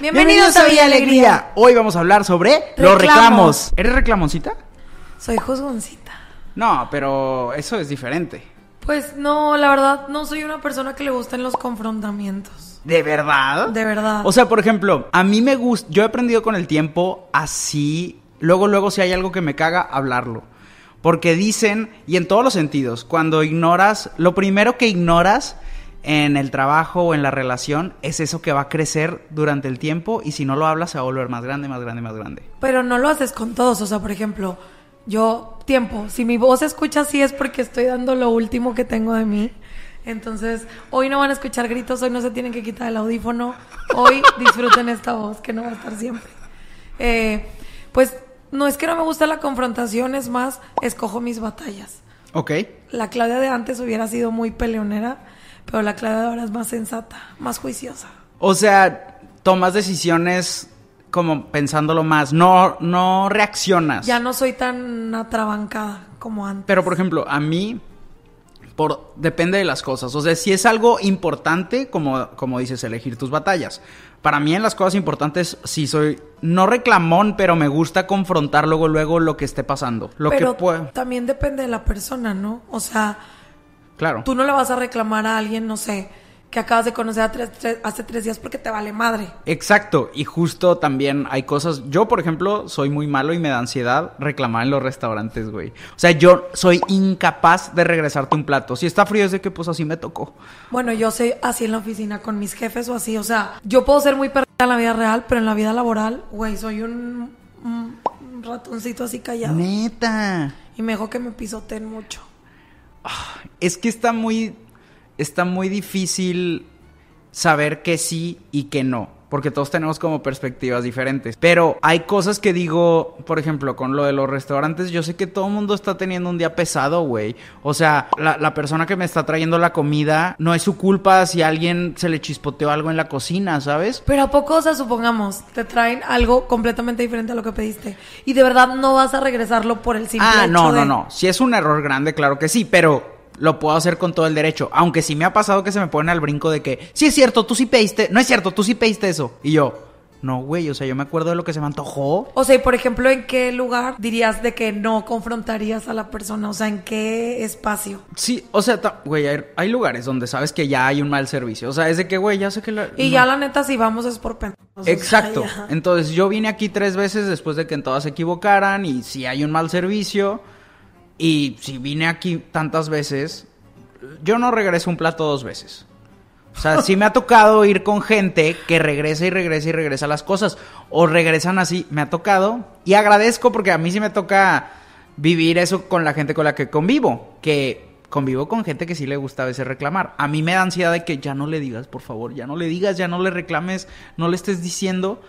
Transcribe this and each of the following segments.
Bienvenidos a Villa Alegría. Hoy vamos a hablar sobre los Reclamos. reclamos. ¿Eres reclamoncita? Soy juzgoncita. No, pero eso es diferente. Pues no, la verdad, no soy una persona que le gusten los confrontamientos. ¿De verdad? De verdad. O sea, por ejemplo, a mí me gusta, yo he aprendido con el tiempo así, luego, luego si hay algo que me caga, hablarlo. Porque dicen, y en todos los sentidos, cuando ignoras, lo primero que ignoras en el trabajo o en la relación es eso que va a crecer durante el tiempo y si no lo hablas se va a volver más grande, más grande, más grande. Pero no lo haces con todos. O sea, por ejemplo, yo, tiempo, si mi voz se escucha así es porque estoy dando lo último que tengo de mí. Entonces, hoy no van a escuchar gritos, hoy no se tienen que quitar el audífono. Hoy disfruten esta voz que no va a estar siempre. Eh, pues no es que no me guste la confrontación, es más, escojo mis batallas. ¿Ok? La Claudia de antes hubiera sido muy peleonera, pero la de ahora es más sensata, más juiciosa. O sea, tomas decisiones como pensándolo más, no, no reaccionas. Ya no soy tan atrabancada como antes. Pero por ejemplo, a mí por depende de las cosas. O sea, si es algo importante, como, como dices, elegir tus batallas. Para mí en las cosas importantes sí soy no reclamón, pero me gusta confrontar luego luego lo que esté pasando. Lo pero que puedo. también depende de la persona, ¿no? O sea, Claro. tú no le vas a reclamar a alguien, no sé, que acabas de conocer a tres- tres- hace tres días porque te vale madre. Exacto, y justo también hay cosas, yo por ejemplo soy muy malo y me da ansiedad reclamar en los restaurantes, güey. O sea, yo soy incapaz de regresarte un plato. Si está frío es de que pues así me tocó. Bueno, yo soy así en la oficina con mis jefes o así, o sea, yo puedo ser muy perdida en la vida real, pero en la vida laboral, güey, soy un, un- un ratoncito así callado. Neta. Y me dejo que me pisoteen mucho. Es que está muy. Está muy difícil saber que sí y que no. Porque todos tenemos como perspectivas diferentes. Pero hay cosas que digo, por ejemplo, con lo de los restaurantes, yo sé que todo el mundo está teniendo un día pesado, güey. O sea, la, la persona que me está trayendo la comida no es su culpa si a alguien se le chispoteó algo en la cocina, ¿sabes? Pero a poco, o sea, supongamos, te traen algo completamente diferente a lo que pediste. Y de verdad no vas a regresarlo por el simple Ah, hecho no, de- no, no. Si es un error grande, claro que sí, pero lo puedo hacer con todo el derecho. Aunque sí me ha pasado que se me pone al brinco de que, sí es cierto, tú sí pediste, no es cierto, tú sí pediste eso. Y yo, no, güey, o sea, yo me acuerdo de lo que se me antojó. O sea, y por ejemplo, ¿en qué lugar dirías de que no confrontarías a la persona? O sea, ¿en qué espacio? Sí, o sea, güey, hay, hay lugares donde sabes que ya hay un mal servicio. O sea, es de que, güey, ya sé que la... Y no. ya la neta, si vamos es por o sea, Exacto. ya. Entonces yo vine aquí tres veces después de que en todas se equivocaran y si hay un mal servicio y si vine aquí tantas veces, yo no regreso un plato dos veces. O sea, sí me ha tocado ir con gente que regresa y regresa y regresa las cosas. O regresan así, me ha tocado. Y agradezco porque a mí sí me toca vivir eso con la gente con la que convivo. Que convivo con gente que sí le gusta a veces reclamar. A mí me da ansiedad de que ya no le digas, por favor, ya no le digas, ya no le reclames, no le estés diciendo.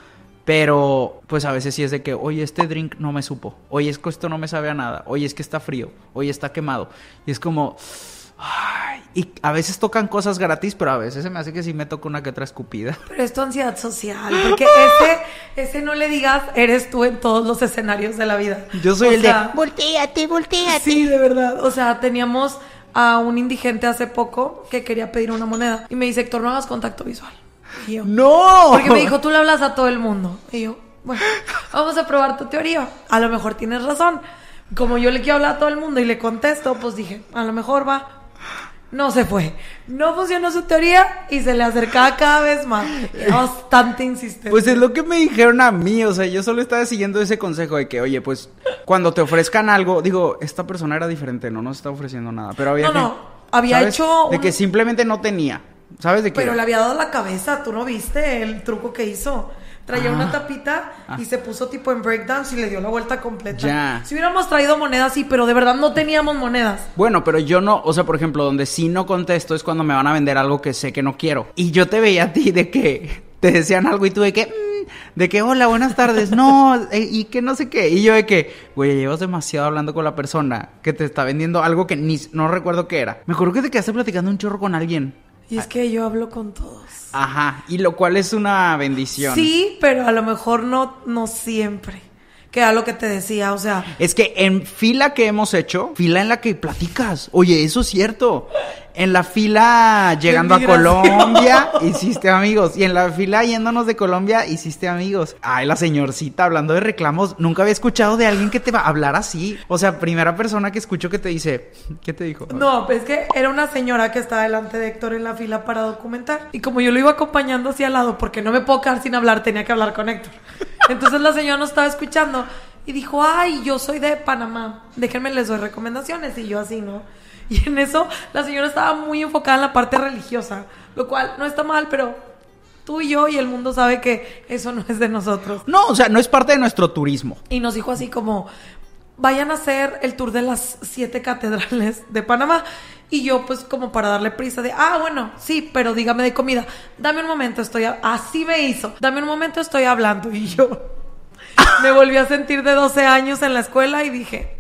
Pero, pues a veces sí es de que, oye, este drink no me supo. Oye, es que esto no me sabe a nada. Oye, es que está frío. Oye, está quemado. Y es como... Ay, y a veces tocan cosas gratis, pero a veces se me hace que sí me toca una que otra escupida. Pero es tu ansiedad social. Porque ese, ese no le digas, eres tú en todos los escenarios de la vida. Yo soy O el sea, de volteate, volteate. Sí, de verdad. O sea, teníamos a un indigente hace poco que quería pedir una moneda. Y me dice, Héctor, no hagas contacto visual. Y yo, ¡No! Porque me dijo, tú le hablas a todo el mundo. Y yo, bueno, vamos a probar tu teoría. A lo mejor tienes razón. Como yo le quiero hablar a todo el mundo y le contesto, pues dije, a lo mejor va. No se fue. No funcionó su teoría y se le acercaba cada vez más. Era bastante insistente. Pues es lo que me dijeron a mí, o sea, yo solo estaba siguiendo ese consejo de que, oye, pues cuando te ofrezcan algo, digo, esta persona era diferente, no nos está ofreciendo nada, pero había No, que- no, había hecho De un- que simplemente no tenía. ¿Sabes de qué? Pero le había dado la cabeza, ¿tú no viste el truco que hizo? Traía Ah. una tapita y se puso tipo en breakdance y le dio la vuelta completa. Ya. Si hubiéramos traído monedas, sí, pero de verdad no teníamos monedas. Bueno, pero yo no, o sea, por ejemplo, donde sí no contesto es cuando me van a vender algo que sé que no quiero. Y yo te veía a ti de que te decían algo y tú de que, mm, de que, hola, buenas tardes, no, eh, y que no sé qué. Y yo de que, güey, llevas demasiado hablando con la persona que te está vendiendo algo que ni, no recuerdo qué era. Me acuerdo que te quedaste platicando un chorro con alguien. Y es que yo hablo con todos. Ajá, y lo cual es una bendición. Sí, pero a lo mejor no, no siempre. Que era lo que te decía, o sea, Es que en fila que hemos hecho, fila en la que platicas. Oye, eso es cierto. En la fila llegando a. Colombia, hiciste amigos. Y en la fila yéndonos de Colombia, hiciste amigos. Ay, la señorcita hablando de reclamos. Nunca había escuchado de alguien que te va a hablar así. O sea, primera persona que escucho que te dice, ¿qué te dijo? No, pues es que era una señora que estaba delante de Héctor en la fila para documentar. Y como yo lo iba acompañando hacia al lado, porque no me puedo quedar sin hablar, tenía que hablar con Héctor. Entonces la señora nos estaba escuchando y dijo, ay, yo soy de Panamá, déjenme les doy recomendaciones. Y yo así, ¿no? Y en eso la señora estaba muy enfocada en la parte religiosa, lo cual no está mal, pero tú y yo y el mundo sabe que eso no es de nosotros. No, o sea, no es parte de nuestro turismo. Y nos dijo así como, vayan a hacer el tour de las siete catedrales de Panamá. Y yo pues como para darle prisa de, ah, bueno, sí, pero dígame de comida. Dame un momento, estoy... a-". Así me hizo. Dame un momento, estoy hablando. Y yo me volví a sentir de 12 años en la escuela y dije,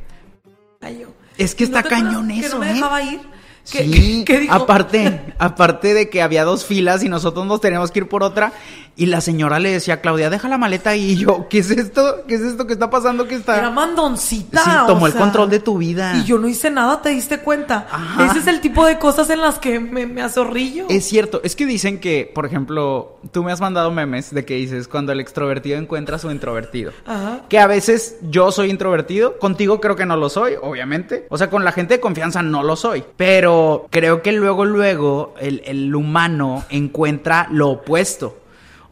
ay, yo. Es que ¿No está acuerdas cañón que eso, no me ¿eh? dejaba ir? ¿Qué- Sí, qué dijo? aparte, aparte de que había dos filas y nosotros nos teníamos que ir por otra y la señora le decía a Claudia, deja la maleta ahí y yo, ¿qué es esto? ¿Qué es esto que está pasando? ¿Qué está? Era mandoncita. Sí, o tomó el sea, control de tu vida. Y yo no hice nada, ¿te diste cuenta? Ajá. Ese es el tipo de cosas en las que me, me azorrillo. Es cierto, es que dicen que, por ejemplo, tú me has mandado memes de que dices cuando el extrovertido encuentra a su introvertido. Ajá. Que a veces yo soy introvertido, contigo creo que no lo soy, obviamente. O sea, con la gente de confianza no lo soy. Pero creo que luego, luego, el, el humano encuentra lo opuesto.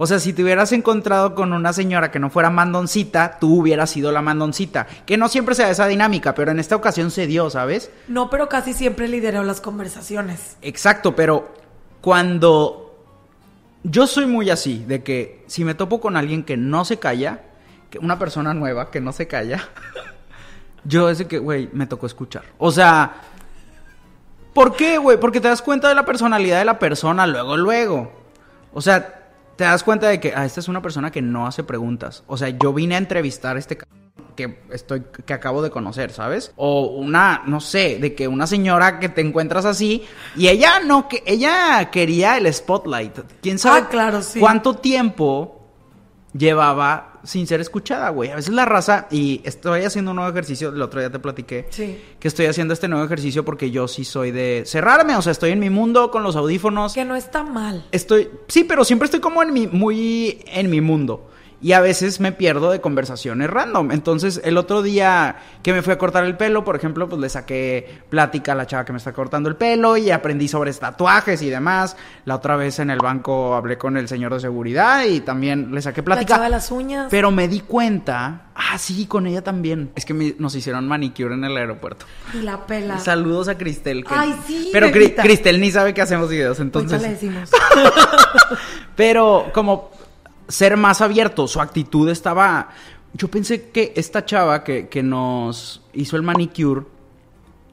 O sea, si te hubieras encontrado con una señora que no fuera mandoncita, tú hubieras sido la mandoncita. Que no siempre sea esa dinámica, pero en esta ocasión se dio, ¿sabes? No, pero casi siempre lidero las conversaciones. Exacto, pero cuando yo soy muy así, de que si me topo con alguien que no se calla, que una persona nueva que no se calla, yo es de que, güey, me tocó escuchar. O sea, ¿por qué, güey? Porque te das cuenta de la personalidad de la persona luego, luego. O sea, te das cuenta de que, ah, esta es una persona que no hace preguntas. O sea, yo vine a entrevistar a este que estoy que acabo de conocer, ¿sabes? O una, no sé, de que una señora que te encuentras así y ella no que ella quería el spotlight. ¿Quién sabe Ah, claro, sí. cuánto tiempo llevaba sin ser escuchada, güey? A veces la raza y estoy haciendo un nuevo ejercicio, el otro día te platiqué Sí. que estoy haciendo este nuevo ejercicio porque yo sí soy de cerrarme, o sea, estoy en mi mundo con los audífonos. Que no está mal. Estoy, sí, pero siempre estoy como en mi, muy en mi mundo. Y a veces me pierdo de conversaciones random. Entonces, el otro día que me fui a cortar el pelo, por ejemplo, pues le saqué plática a la chava que me está cortando el pelo y aprendí sobre tatuajes y demás. La otra vez en el banco hablé con el señor de seguridad y también le saqué La plática. chava de las uñas. Pero me di cuenta, ah, sí, con ella también. Es que me- nos hicieron manicure en el aeropuerto. Y la pela. Saludos a Cristel. que- Ay, sí, Pero Cri-. Cristel ni sabe que hacemos videos, entonces. le decimos. Pero como ser más abierto, su actitud estaba... Yo pensé que esta chava que, que nos hizo el manicure,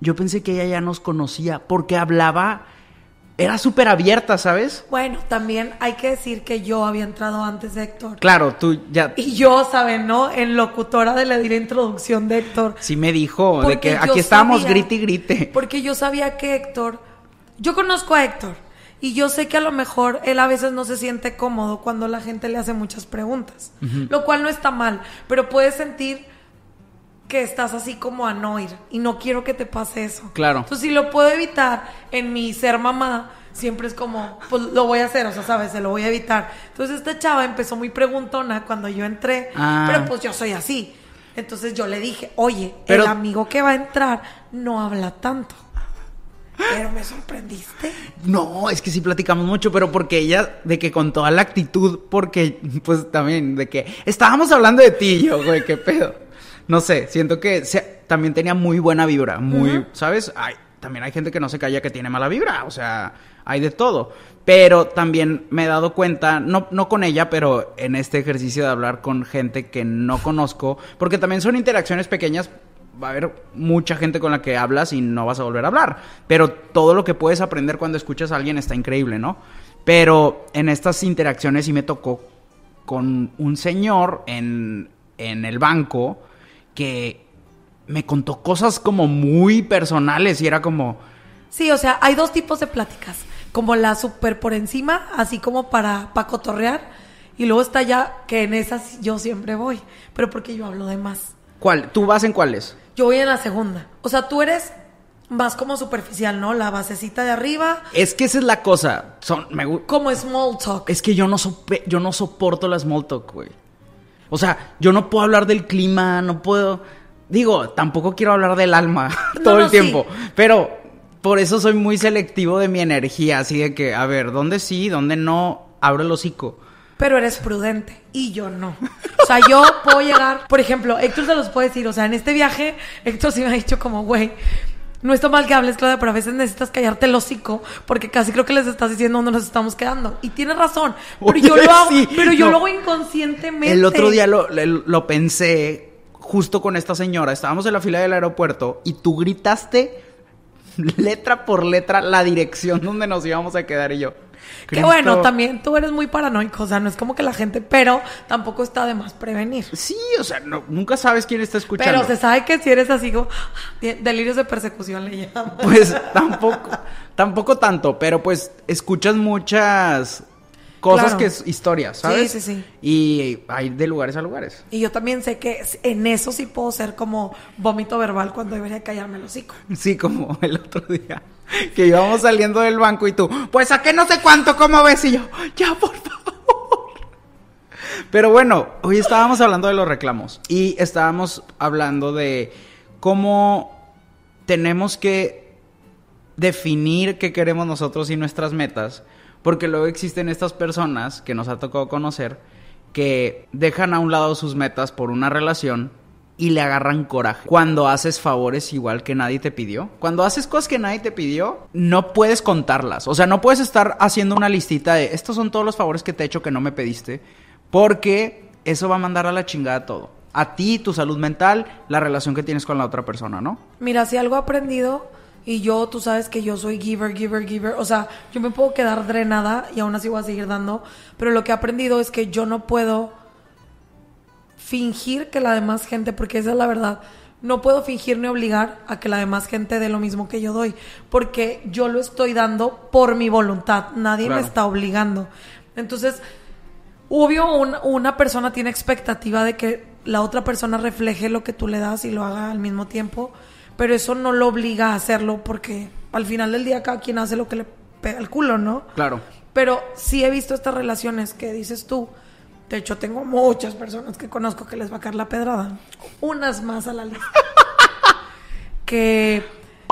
yo pensé que ella ya nos conocía porque hablaba, era súper abierta, ¿sabes? Bueno, también hay que decir que yo había entrado antes de Héctor. Claro, tú ya... Y yo, ¿saben, no? En locutora de la, de la introducción de Héctor. Sí me dijo de que aquí estábamos grite y grite. Porque yo sabía que Héctor, yo conozco a Héctor y yo sé que a lo mejor él a veces no se siente cómodo cuando la gente le hace muchas preguntas, lo cual no está mal, pero puedes sentir que estás así como a no ir y no quiero que te pase eso. Claro. Entonces si lo puedo evitar en mi ser mamá, siempre es como, pues lo voy a hacer, o sea, sabes, se lo voy a evitar. Entonces esta chava empezó muy preguntona cuando yo entré, Ah. pero pues yo soy así. Entonces yo le dije, oye, Pero- el amigo que va a entrar no habla tanto. Pero me sorprendiste. No, es que sí platicamos mucho, pero porque ella, de que con toda la actitud, porque, pues también, de que estábamos hablando de ti, y yo, güey, qué pedo. No sé, siento que se- también tenía muy buena vibra, muy, ¿sabes? Hay, también hay gente que no se calla que tiene mala vibra, o sea, hay de todo. Pero también me he dado cuenta, no, no con ella, pero en este ejercicio de hablar con gente que no conozco, porque también son interacciones pequeñas, va a haber mucha gente con la que hablas y no vas a volver a hablar, pero todo lo que puedes aprender cuando escuchas a alguien está increíble, ¿no? Pero en estas interacciones sí me tocó con un señor en, en el banco que me contó cosas como muy personales y era como... Sí, o sea, hay dos tipos de pláticas. Como la súper por encima, así como para, para cotorrear. Y luego está ya que en esas yo siempre voy. Pero porque yo hablo de más. ¿Cuál? ¿Tú vas en cuáles? Yo voy en la segunda. O sea, tú eres más como superficial, ¿no? La basecita de arriba. Es que esa es la cosa. Son, me Como small talk. Es que yo no, sope- yo no soporto la small talk, güey. O sea, yo no puedo hablar del clima, no puedo... Digo, tampoco quiero hablar del alma No, todo no, el tiempo. sí. Pero por eso soy muy selectivo de mi energía. Así de que, a ver, ¿dónde sí, dónde no? Abro el hocico. Pero eres prudente y yo no. O sea, yo puedo llegar, por ejemplo, Héctor se los puede decir, o sea, en este viaje, Héctor sí me ha dicho como, güey, no está mal que hables, Claudia, pero a veces necesitas callarte el hocico porque casi creo que les estás diciendo dónde nos estamos quedando. Y tienes razón, pero Oye, yo lo hago, sí, pero yo no. lo hago inconscientemente. El otro día lo, lo- lo pensé justo con esta señora. Estábamos en la fila del aeropuerto y tú gritaste letra por letra la dirección donde nos íbamos a quedar y yo. Que bueno, también tú eres muy paranoico, o sea, no es como que la gente, pero tampoco está de más prevenir. Sí, o sea, no- nunca sabes quién está escuchando. Pero se sabe que si eres así como delirios de persecución le llaman. Pues tampoco, tampoco tanto, pero pues escuchas muchas cosas Claro. que es historias, ¿sabes? Sí, sí, sí. Y hay de lugares a lugares. Y yo también sé que en eso sí puedo ser como vómito verbal cuando debería callarme el hocico. Sí, como el otro día. Que íbamos saliendo del banco y tú, pues a qué no sé cuánto, ¿cómo ves? Y yo, ya, por favor. Pero bueno, hoy estábamos hablando de los reclamos. Y estábamos hablando de cómo tenemos que definir qué queremos nosotros y nuestras metas. Porque luego existen estas personas que nos ha tocado conocer que dejan a un lado sus metas por una relación y le agarran coraje. Cuando haces favores igual que nadie te pidió. Cuando haces cosas que nadie te pidió, no puedes contarlas. O sea, no puedes estar haciendo una listita de estos son todos los favores que te he hecho que no me pediste. Porque eso va a mandar a la chingada todo. A ti, tu salud mental, la relación que tienes con la otra persona, ¿no? Mira, si algo he aprendido, y yo, tú sabes que yo soy giver, giver, giver, o sea, yo me puedo quedar drenada y aún así voy a seguir dando, pero lo que he aprendido es que yo no puedo fingir que la demás gente, porque esa es la verdad, no puedo fingir ni obligar a que la demás gente dé lo mismo que yo doy, porque yo lo estoy dando por mi voluntad, nadie Claro. me está obligando. Entonces, Obvio, un- una persona tiene expectativa de que la otra persona refleje lo que tú le das y lo haga al mismo tiempo, pero eso no lo obliga a hacerlo porque al final del día cada quien hace lo que le pega el culo, ¿no? Claro. Pero sí he visto estas relaciones que dices tú. De hecho, tengo muchas personas que conozco que les va a caer la pedrada. Unas más a la lista. que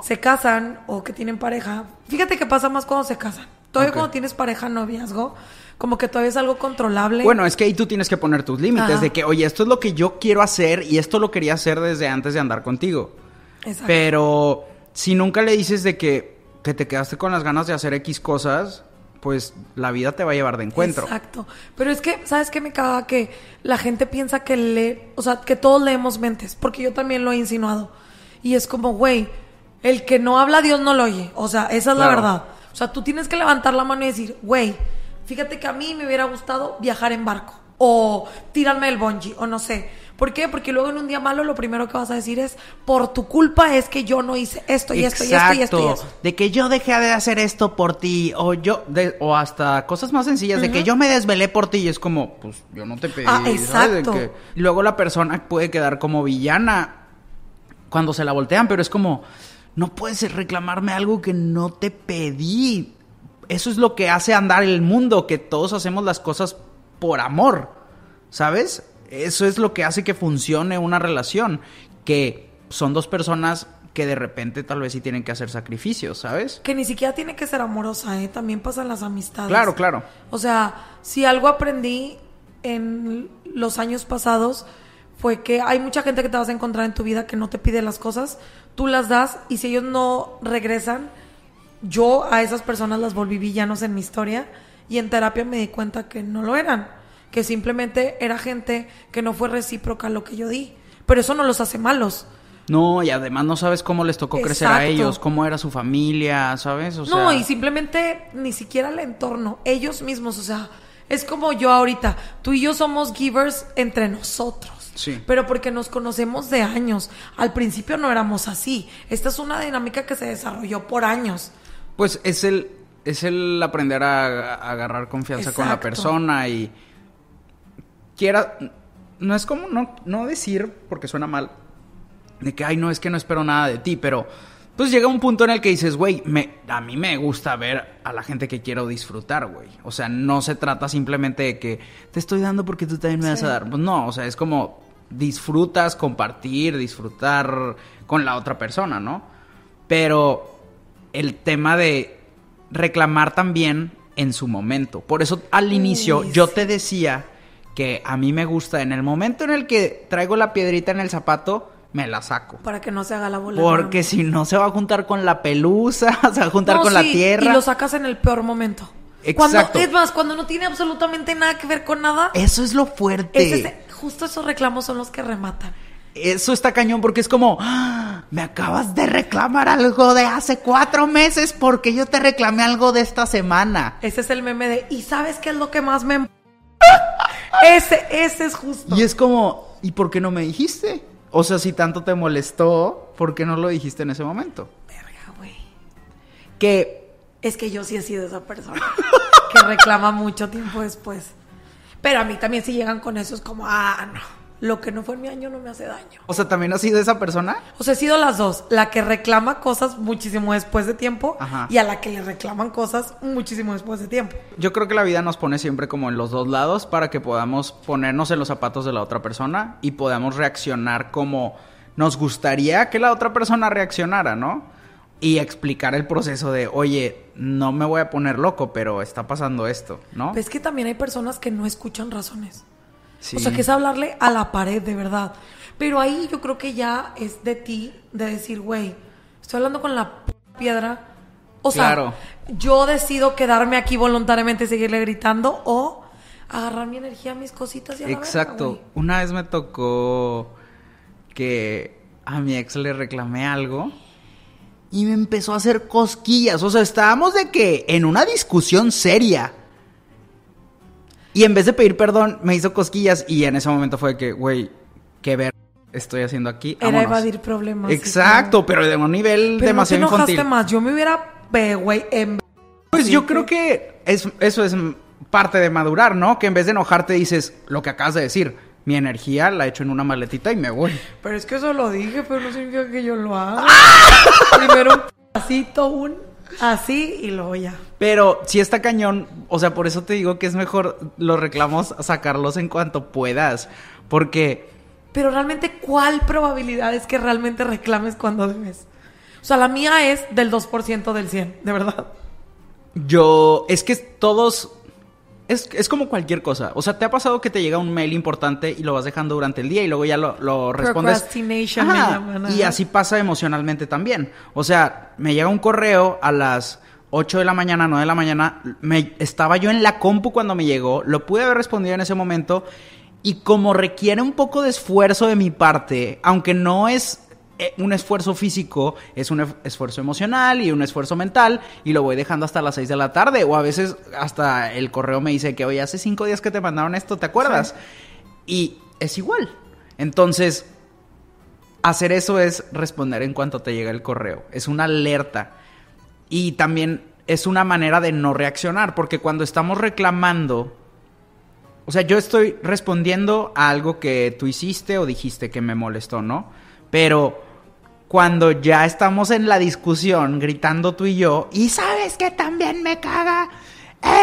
se casan o que tienen pareja. Fíjate que pasa más cuando se casan. Todavía cuando tienes pareja, noviazgo, como que todavía es algo controlable. Bueno, es que ahí tú tienes que poner tus límites Ajá. de que, oye, esto es lo que yo quiero hacer y esto lo quería hacer desde antes de andar contigo. Exacto. Pero si nunca le dices de que, que te quedaste con las ganas de hacer X cosas, pues la vida te va a llevar de encuentro. Exacto. Pero es que, ¿sabes qué me caga? Que la gente piensa que le, o sea, que todos leemos mentes, porque yo también lo he insinuado. Y es como, güey, el que no habla Dios no lo oye. O sea, esa es la verdad. O sea, tú tienes que levantar la mano y decir, güey, fíjate que a mí me hubiera gustado viajar en barco. O tirarme del bungee, o no sé. ¿Por qué? Porque luego en un día malo lo primero que vas a decir es, por tu culpa es que yo no hice esto y esto y esto y esto y esto. De que yo dejé de hacer esto por ti, o yo, de- o hasta cosas más sencillas, de que yo me desvelé por ti, y es como, pues yo no te pedí. Ah, ¿sabes? De exacto. que- luego la persona puede quedar como villana cuando se la voltean, pero es como, no puedes reclamarme algo que no te pedí. Eso es lo que hace andar el mundo, que todos hacemos las cosas por amor, ¿sabes? Eso es lo que hace que funcione una relación, que son dos personas que de repente tal vez sí tienen que hacer sacrificios, ¿sabes? Que ni siquiera tiene que ser amorosa, ¿eh? También pasan las amistades. Claro, claro. O sea, si algo aprendí en los años pasados fue que hay mucha gente que te vas a encontrar en tu vida que no te pide las cosas, tú las das y si ellos no regresan, yo a esas personas las volví villanos en mi historia y en terapia me di cuenta que no lo eran, que simplemente era gente que no fue recíproca a lo que yo di. Pero eso no los hace malos. No, y además no sabes cómo les tocó crecer a ellos, cómo era su familia, ¿sabes? O no, y simplemente ni siquiera el entorno, ellos mismos, o sea, es como yo ahorita, tú y yo somos givers entre nosotros. Sí. Pero porque nos conocemos de años. Al principio no éramos así. Esta es una dinámica que se desarrolló por años. Pues es el, es el aprender a, a agarrar confianza con la persona y quiera, no es como no, no decir, porque suena mal, de que, ay, no, es que no espero nada de ti, pero pues llega un punto en el que dices, güey, me, a mí me gusta ver a la gente que quiero disfrutar, güey. O sea, no se trata simplemente de que te estoy dando porque tú también me vas a dar. Pues no, o sea, es como disfrutas compartir, disfrutar con la otra persona, ¿no? Pero el tema de reclamar también en su momento. Por eso al inicio Uy, yo te decía que a mí me gusta en el momento en el que traigo la piedrita en el zapato, me la saco. Para que no se haga la bola. Porque si no se va a juntar con la pelusa, se va a juntar No, con la tierra. Y lo sacas en el peor momento. Exacto. Cuando, es más, cuando no tiene absolutamente nada que ver con nada. Eso es lo fuerte. es ese- justo esos reclamos son los que rematan. Eso está cañón porque es como, "Ah, me acabas de reclamar algo de hace cuatro meses porque yo te reclamé algo de esta semana. Ese es el meme de, ¿y sabes qué es lo que más me... em-?" ese, ese es justo. Y es como, ¿y por qué no me dijiste? O sea, si tanto te molestó, ¿por qué no lo dijiste en ese momento? Verga, güey. Que Es que yo sí he sido esa persona que reclama mucho tiempo después. Pero a mí también si llegan con eso es como, ah, no, lo que no fue en mi año no me hace daño. O sea, ¿también has sido esa persona? O sea, he sido las dos, la que reclama cosas muchísimo después de tiempo Ajá. y a la que le reclaman cosas muchísimo después de tiempo. Yo creo que la vida nos pone siempre como en los dos lados para que podamos ponernos en los zapatos de la otra persona y podamos reaccionar como nos gustaría que la otra persona reaccionara, ¿no? Y explicar el proceso de, oye, no me voy a poner loco, pero está pasando esto, ¿no? Es que también hay personas que no escuchan razones. Sí. O sea, que es hablarle a la pared, de verdad. Pero ahí yo creo que ya es de ti, de decir, güey, estoy hablando con la piedra. O sea, Claro. yo decido quedarme aquí voluntariamente y seguirle gritando o agarrar mi energía, mis cositas y a la verga, Exacto. Una vez me tocó que a mi ex le reclamé algo y me empezó a hacer cosquillas. O sea, estábamos de que en una discusión seria. Y en vez de pedir perdón, me hizo cosquillas y en ese momento fue que, güey, qué ver estoy haciendo aquí. Era evadir problemas. sí, Exacto, pero de un nivel Pero demasiado no te enojaste infantil. más. Yo me hubiera, güey, en... Pues yo creo que es, eso es parte de madurar, ¿no? Que en vez de enojarte dices lo que acabas de decir. Mi energía la echo en una maletita y me voy. Pero es que eso lo dije, pero no significa que yo lo haga. Primero un pasito, un así y luego ya. Pero si está cañón, o sea, por eso te digo que es mejor los reclamos sacarlos en cuanto puedas. Porque Pero realmente, ¿cuál probabilidad es que realmente reclames cuando debes? O sea, la mía es del 2% del 100, de verdad. yo, es que todos, es, es como cualquier cosa. O sea, ¿te ha pasado que te llega un mail importante y lo vas dejando durante el día y luego ya lo, lo respondes? Procrastination me llaman, Y así pasa emocionalmente también. O sea, me llega un correo a las 8 de la mañana, 9 de la mañana. Me, estaba yo en la compu cuando me llegó. Lo pude haber respondido en ese momento. Y como requiere un poco de esfuerzo de mi parte, aunque no es un esfuerzo físico, es un esfuerzo emocional y un esfuerzo mental, y lo voy dejando hasta las 6 de la tarde, o a veces hasta el correo me dice que, oye, hace 5 días que te mandaron esto, ¿te acuerdas? Y es igual. Entonces, hacer eso es responder en cuanto te llega el correo, es una alerta. Y también es una manera de no reaccionar, porque cuando estamos reclamando, o sea, yo estoy respondiendo a algo que tú hiciste o dijiste que me molestó, ¿no? Pero cuando ya estamos en la discusión gritando tú y yo, y sabes que también me caga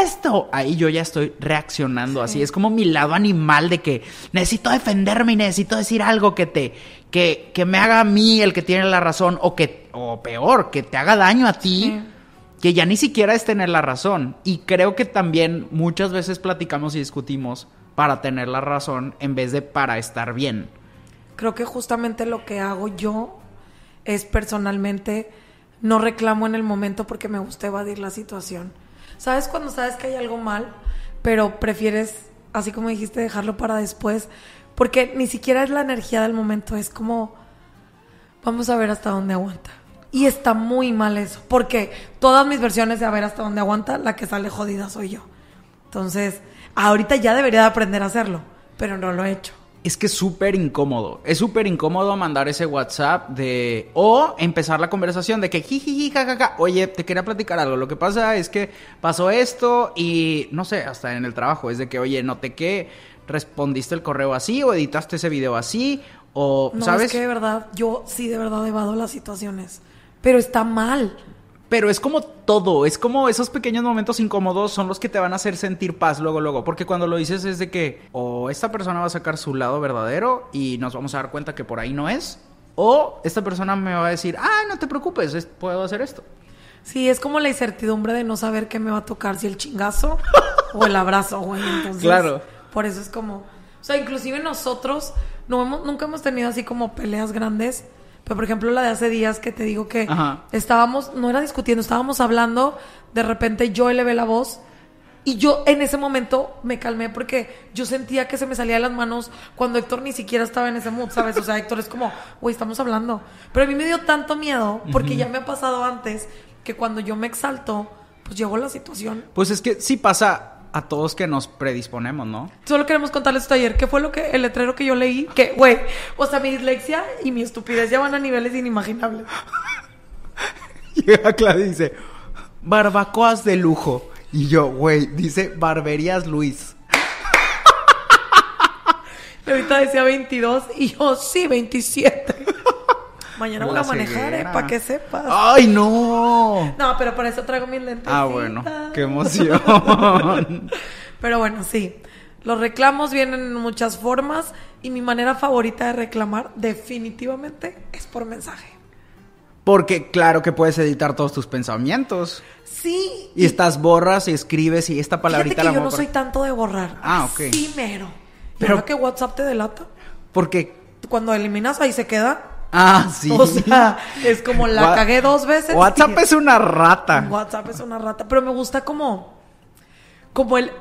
esto, ahí yo ya estoy reaccionando así, es como mi lado animal de que necesito defenderme y necesito decir algo que te que, que me haga a mí el que tiene la razón o que o peor, que te haga daño a ti Sí. que ya ni siquiera es tener la razón. Y creo que también muchas veces platicamos y discutimos para tener la razón en vez de para estar bien. Creo que justamente lo que hago yo es personalmente no reclamo en el momento porque me gusta evadir la situación. ¿Sabes cuando sabes que hay algo mal, pero prefieres, así como dijiste, dejarlo para después? Porque ni siquiera es la energía del momento, es como, vamos a ver hasta dónde aguanta. Y está muy mal eso, porque todas mis versiones de a ver hasta dónde aguanta, la que sale jodida soy yo. Entonces, ahorita ya debería de aprender a hacerlo, pero no lo he hecho. Es que es súper incómodo. Es súper incómodo mandar ese WhatsApp de. O empezar la conversación de que jiji, jajaja. Oye, te quería platicar algo. Lo que pasa es que pasó esto y no sé, hasta en el trabajo. Es de que, oye, noté que respondiste el correo así o editaste ese video así. O, No, ¿sabes? es que de verdad, yo sí de verdad evado las situaciones. Pero está mal. Pero es como todo, es como esos pequeños momentos incómodos son los que te van a hacer sentir paz luego, luego. Porque cuando lo dices es de que o esta persona va a sacar su lado verdadero y nos vamos a dar cuenta que por ahí no es. O esta persona me va a decir, ah, no te preocupes, es- puedo hacer esto. Sí, es como la incertidumbre de no saber qué me va a tocar, si el chingazo o el abrazo, güey. Entonces, Claro. Por eso es como, o sea, inclusive nosotros no hemos, nunca hemos tenido así como peleas grandes. Pero por ejemplo la de hace días que te digo que Ajá. estábamos, no era discutiendo, estábamos hablando, de repente yo elevé la voz y yo en ese momento me calmé porque yo sentía que se me salía de las manos cuando Héctor ni siquiera estaba en ese mood, ¿sabes? O sea, Héctor es como, güey, estamos hablando. Pero a mí me dio tanto miedo porque ya me ha pasado antes que cuando yo me exalto, pues llegó la situación. Pues es que sí pasa a todos que nos predisponemos, ¿no? Solo queremos contarles esto ayer. ¿Qué fue lo que el letrero que yo leí? Que, güey, o sea, mi dislexia y mi estupidez ya van a niveles inimaginables. Llega Claudia y dice, barbacoas de lujo. Y yo, güey, dice barberías Luis. Ahorita decía 22 y yo, sí, 27. Mañana voy a manejar, ¿eh? Para que sepas. ¡Ay, no! No, pero por eso traigo mis lentes. Ah, bueno, qué emoción. Pero bueno, sí. Los reclamos vienen en muchas formas y mi manera favorita de reclamar definitivamente es por mensaje. Porque claro que puedes editar todos tus pensamientos. Sí. Y estás borras y escribes y esta palabrita que la yo no soy tanto de borrar. Ah, ok. Sí, mero. Pero que WhatsApp te delata. Porque... Cuando eliminas ahí se queda. Ah, sí. O sea, es como la Wa- cagué dos veces. WhatsApp y- es una rata. WhatsApp es una rata. Pero me gusta como. Como el.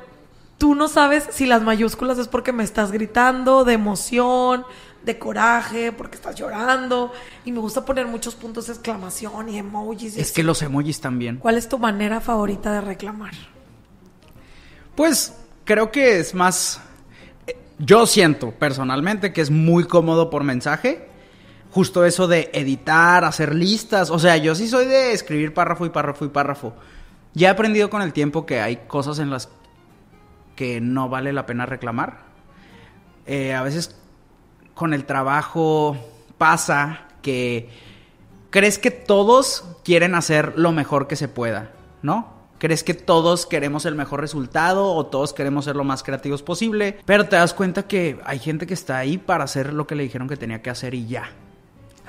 Tú no sabes si las mayúsculas es porque me estás gritando, de emoción, de coraje, porque estás llorando. Y me gusta poner muchos puntos de exclamación y emojis. y Es que los emojis también. ¿Cuál es tu manera favorita de reclamar? Pues creo que es más... eh, Yo siento personalmente que es muy cómodo por mensaje. Justo eso de editar, hacer listas. O sea, yo sí soy de escribir párrafo y párrafo y párrafo. Ya he aprendido con el tiempo que hay cosas en las que no vale la pena reclamar. Eh, a veces con el trabajo pasa que crees que todos quieren hacer lo mejor que se pueda, ¿no? Crees que todos queremos el mejor resultado o todos queremos ser lo más creativos posible, pero te das cuenta que hay gente que está ahí para hacer lo que le dijeron que tenía que hacer y ya.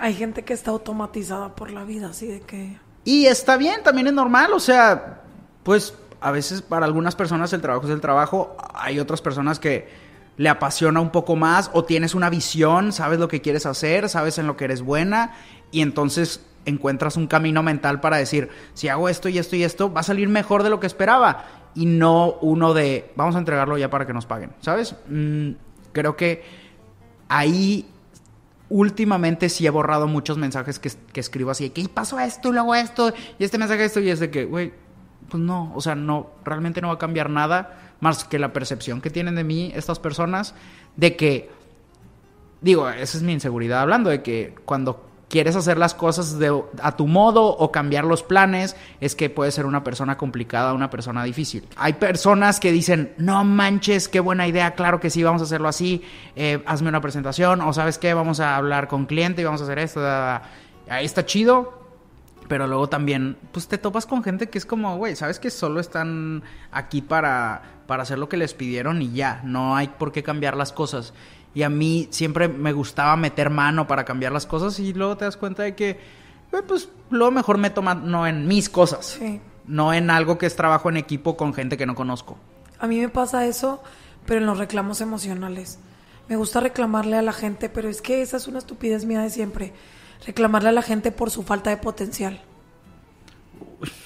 Hay gente que está automatizada por la vida, así de que. Y está bien, también es normal, o sea, pues a veces para algunas personas el trabajo es el trabajo, hay otras personas que le apasiona un poco más o tienes una visión, sabes lo que quieres hacer, sabes en lo que eres buena y entonces encuentras un camino mental para decir, si hago esto y esto y esto, va a salir mejor de lo que esperaba y no uno de, vamos a entregarlo ya para que nos paguen, ¿sabes? Mm, creo que ahí últimamente sí he borrado muchos mensajes que, que escribo así, que "Y pasó esto y luego esto, y este mensaje esto, y es de que, güey, pues no, o sea, no, realmente no va a cambiar nada más que la percepción que tienen de mí estas personas, de que, digo, esa es mi inseguridad hablando, de que cuando quieres hacer las cosas a tu modo o cambiar los planes, es que puedes ser una persona complicada, una persona difícil. Hay personas que dicen, no manches, qué buena idea, claro que sí, vamos a hacerlo así, eh, hazme una presentación, o sabes qué, vamos a hablar con cliente y vamos a hacer esto, da". ahí está chido, pero luego también, pues te topas con gente que es como, güey, ¿sabes que solo están aquí para, para hacer lo que les pidieron y ya? No hay por qué cambiar las cosas. Y a mí siempre me gustaba meter mano para cambiar las cosas y luego te das cuenta de que, güey, pues luego mejor me toman no en mis cosas, Sí. no en algo que es trabajo en equipo con gente que no conozco. A mí me pasa eso, pero en los reclamos emocionales. Me gusta reclamarle a la gente, pero es que esa es una estupidez mía de siempre. Reclamarle a la gente por su falta de potencial.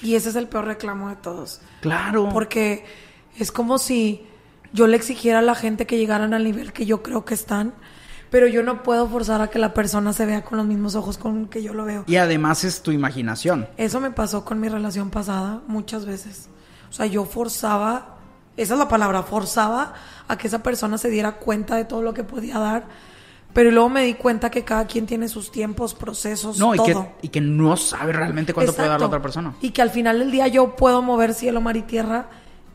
Y ese es el peor reclamo de todos. Claro. Porque es como si yo le exigiera a la gente que llegaran al nivel que yo creo que están, pero yo no puedo forzar a que la persona se vea con los mismos ojos con que yo lo veo. Y además es tu imaginación. Eso me pasó con mi relación pasada muchas veces. O sea, yo forzaba, esa es la palabra, forzaba a que esa persona se diera cuenta de todo lo que podía dar. Pero luego me di cuenta que cada quien tiene sus tiempos, procesos, No, y que, todo. y que no sabe realmente cuánto puede dar la Exacto. otra persona. Y que al final del día yo puedo mover cielo, mar y tierra.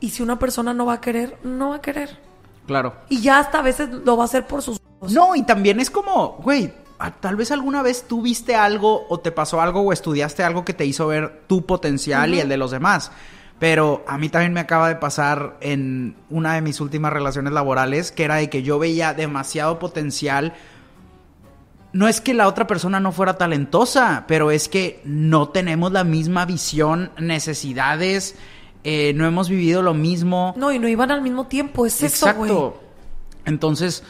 Y si una persona no va a querer, no va a querer. Claro. Y ya hasta a veces lo va a hacer por sus. No, y también es como, güey, tal vez alguna vez tú viste algo o te pasó algo o estudiaste algo que te hizo ver tu potencial y el de los demás. Pero a mí también me acaba de pasar en una de mis últimas relaciones laborales, que era de que yo veía demasiado potencial. No es que la otra persona no fuera talentosa, pero es que no tenemos la misma visión, necesidades, eh, no hemos vivido lo mismo. No, y no iban al mismo tiempo. Es eso, güey. Exacto. Entonces,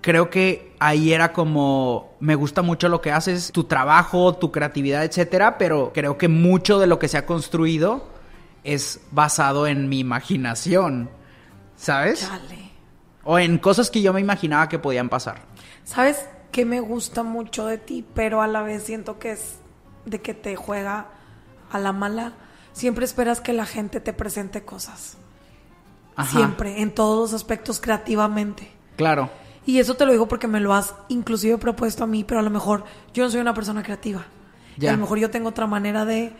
creo que ahí era como, me gusta mucho lo que haces, tu trabajo, tu creatividad, etcétera, pero creo que mucho de lo que se ha construido es basado en mi imaginación, ¿sabes? Chale. O en cosas que yo me imaginaba que podían pasar. ¿Sabes qué me gusta mucho de ti? Pero a la vez siento que es de que te juega a la mala. Siempre esperas que la gente te presente cosas. Ajá. Siempre, en todos los aspectos creativamente. Claro. Y eso te lo digo porque me lo has inclusive propuesto a mí, pero a lo mejor yo no soy una persona creativa. Y Ya. a lo mejor yo tengo otra manera de...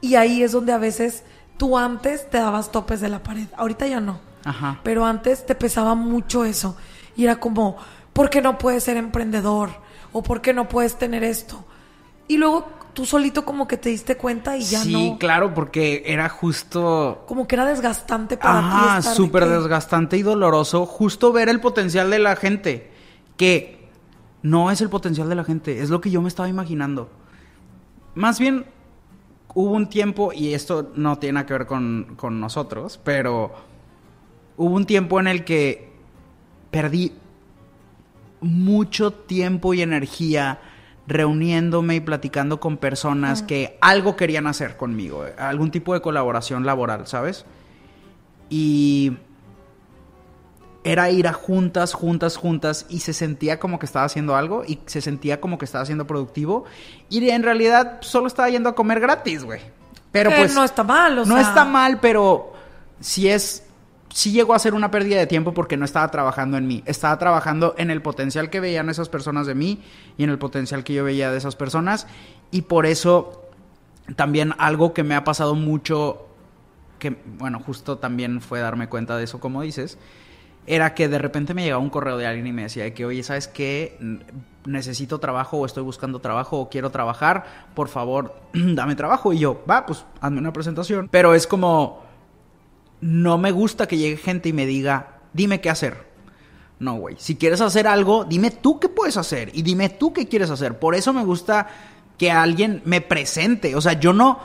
Y ahí es donde a veces tú antes te dabas topes de la pared. Ahorita ya no. Ajá. Pero antes te pesaba mucho eso. Y era como, ¿por qué no puedes ser emprendedor? ¿O por qué no puedes tener esto? Y luego tú solito como que te diste cuenta y ya sí, no. claro, porque era justo Como que era desgastante para ti. Ajá, estar de súper que- desgastante y doloroso justo ver el potencial de la gente. Que no es el potencial de la gente, es lo que yo me estaba imaginando. Más bien, hubo un tiempo, y esto no tiene nada que ver con, con nosotros, pero hubo un tiempo en el que perdí mucho tiempo y energía reuniéndome y platicando con personas que algo querían hacer conmigo, eh, algún tipo de colaboración laboral, ¿sabes? Y era ir a juntas, juntas, juntas y se sentía como que estaba haciendo algo y se sentía como que estaba siendo productivo y en realidad solo estaba yendo a comer gratis, güey. Pero Que pues no está mal, o no sea. está mal, pero sí es sí llegó a ser una pérdida de tiempo porque no estaba trabajando en mí, estaba trabajando en el potencial que veían esas personas de mí y en el potencial que yo veía de esas personas y por eso también algo que me ha pasado mucho que bueno, justo también fue darme cuenta de eso como dices, era que de repente me llegaba un correo de alguien y me decía de que, oye, ¿sabes qué? Necesito trabajo o estoy buscando trabajo o quiero trabajar, por favor, dame trabajo. Y yo, va, pues hazme una presentación. Pero es como, no me gusta que llegue gente y me diga, dime qué hacer. No, güey. Si quieres hacer algo, dime tú qué puedes hacer y dime tú qué quieres hacer. Por eso me gusta que alguien me presente. O sea, yo no,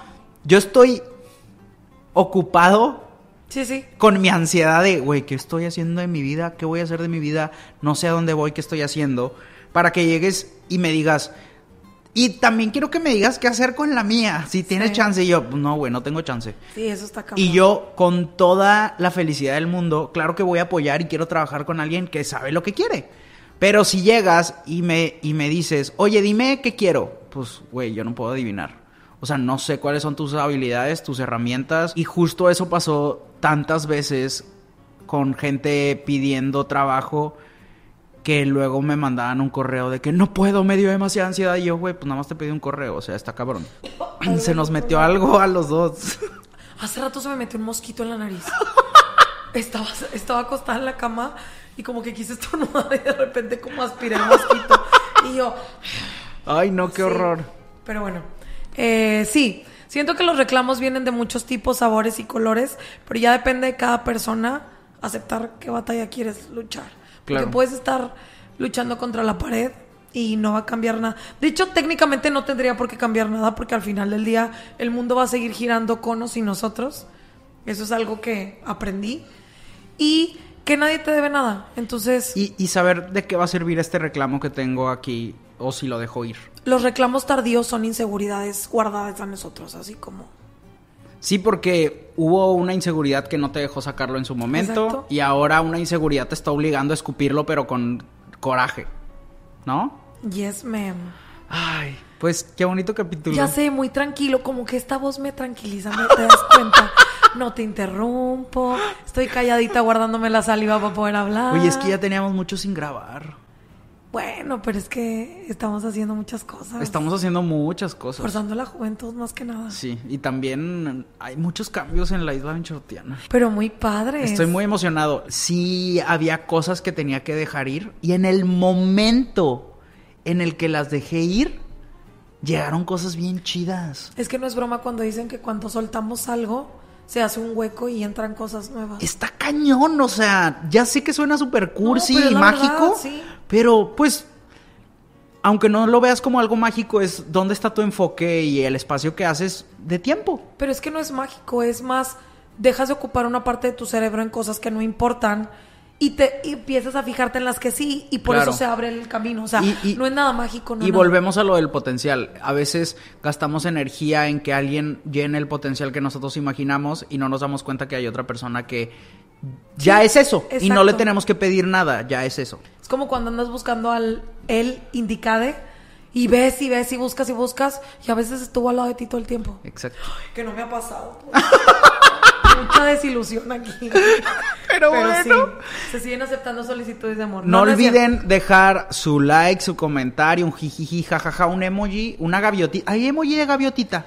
yo estoy ocupado Sí, sí. con mi ansiedad de, güey, ¿qué estoy haciendo en mi vida? ¿Qué voy a hacer de mi vida? No sé a dónde voy, qué estoy haciendo. Para que llegues y me digas, y también quiero que me digas qué hacer con la mía. Si tienes Sí. chance, y yo, "Pues no, güey, no tengo chance. Sí, eso está cabrón. Y yo, con toda la felicidad del mundo, claro que voy a apoyar y quiero trabajar con alguien que sabe lo que quiere. Pero si llegas y me, y me dices, oye, dime qué quiero, pues, güey, yo no puedo adivinar. O sea, no sé cuáles son tus habilidades, tus herramientas. Y justo eso pasó tantas veces con gente pidiendo trabajo que luego me mandaban un correo de que no puedo, me dio demasiada ansiedad. Y yo, güey, pues nada más te pedí un correo, o sea, está cabrón. Se nos metió algo a los dos. Hace rato se me metió un mosquito en la nariz. estaba, estaba acostada en la cama y como que quise estornudar y de repente como aspiré el mosquito. Y yo, Ay, no, qué Sí. horror. Pero bueno, eh, sí, siento que los reclamos vienen de muchos tipos, sabores y colores, pero ya depende de cada persona aceptar qué batalla quieres luchar. Claro. Porque puedes estar luchando contra la pared y no va a cambiar nada. De hecho, técnicamente no tendría por qué cambiar nada porque al final del día el mundo va a seguir girando con o sin nosotros. Eso es algo que aprendí. Y que nadie te debe nada. Entonces, Y, y saber de qué va a servir este reclamo que tengo aquí o si lo dejo ir. los reclamos tardíos son inseguridades guardadas a nosotros, así como Sí, porque hubo una inseguridad que no te dejó sacarlo en su momento Exacto. y ahora una inseguridad te está obligando a escupirlo pero con coraje, ¿no? Yes, ma'am. Ay, pues qué bonito capítulo. Ya sé, muy tranquilo, como que esta voz me tranquiliza, ¿me te das cuenta? No te interrumpo, estoy calladita guardándome la saliva para poder hablar. Oye, es que ya teníamos mucho sin grabar. Bueno, pero es que estamos haciendo muchas cosas. Estamos haciendo muchas cosas. Forzando la juventud más que nada. Sí, y también hay muchos cambios en la isla Benchortiana. Pero muy padre. Estoy muy emocionado. Sí, había cosas que tenía que dejar ir. Y en el momento en el que las dejé ir, llegaron cosas bien chidas. Es que no es broma cuando dicen que cuando soltamos algo, se hace un hueco y entran cosas nuevas. Está cañón, o sea, ya sé que suena super cursi No, y mágico, verdad, sí. Pero pues, aunque no lo veas como algo mágico, es dónde está tu enfoque y el espacio que haces de tiempo. Pero es que no es mágico, es más, dejas de ocupar una parte de tu cerebro en cosas que no importan y te y empiezas a fijarte en las que sí y por Claro. eso se abre el camino. O sea, Y- y- no es nada mágico. No, y nada. volvemos a lo del potencial. A veces gastamos energía en que alguien llene el potencial que nosotros imaginamos y no nos damos cuenta que hay otra persona que ya es eso y no le exacto. tenemos que pedir nada, ya es eso. Es como cuando andas buscando al él indicade y ves y ves y buscas y buscas y a veces estuvo al lado de ti todo el tiempo. Exacto. Que no me ha pasado. Mucha desilusión aquí. Pero, sí, se siguen aceptando solicitudes de amor. No, cierto. olviden dejar su like, su comentario, un jijiji, jajaja, un emoji, una gaviotita. ¿Hay emoji de gaviotita?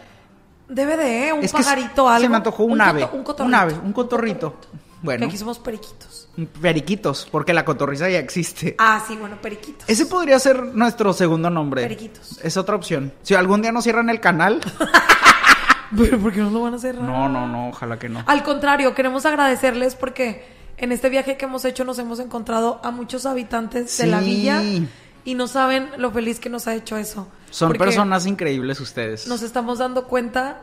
Debe de, ¿eh? un Es pajarito, algo. Se me antojó un, Un ave. coto- un cotorrito. un ave, un cotorrito. Que Bueno, aquí somos periquitos. periquitos, porque la cotorriza ya existe. Ah, sí, bueno, periquitos. Ese podría ser nuestro segundo nombre. Periquitos. Es otra opción. Si algún día nos cierran el canal. Pero ¿por qué no lo van a hacer? no, no, no, ojalá que no. Al contrario, queremos agradecerles porque en este viaje que hemos hecho nos hemos encontrado a muchos habitantes de la villa y no saben lo feliz que nos ha hecho eso. Son Porque personas increíbles ustedes. Nos estamos dando cuenta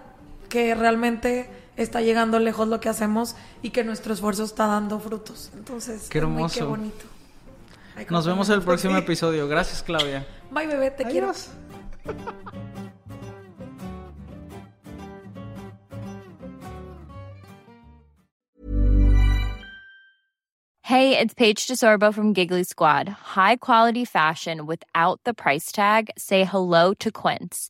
que realmente está llegando lejos lo que hacemos y que nuestro esfuerzo está dando frutos. Entonces, Qué es muy- hermoso. qué bonito. Ay, Nos vemos en el próximo Sí. episodio. Gracias, Claudia. Bye, bebé, te quiero. Hey, it's Paige DeSorbo from Giggly Squad. High quality fashion without the price tag. Say hello to Quince.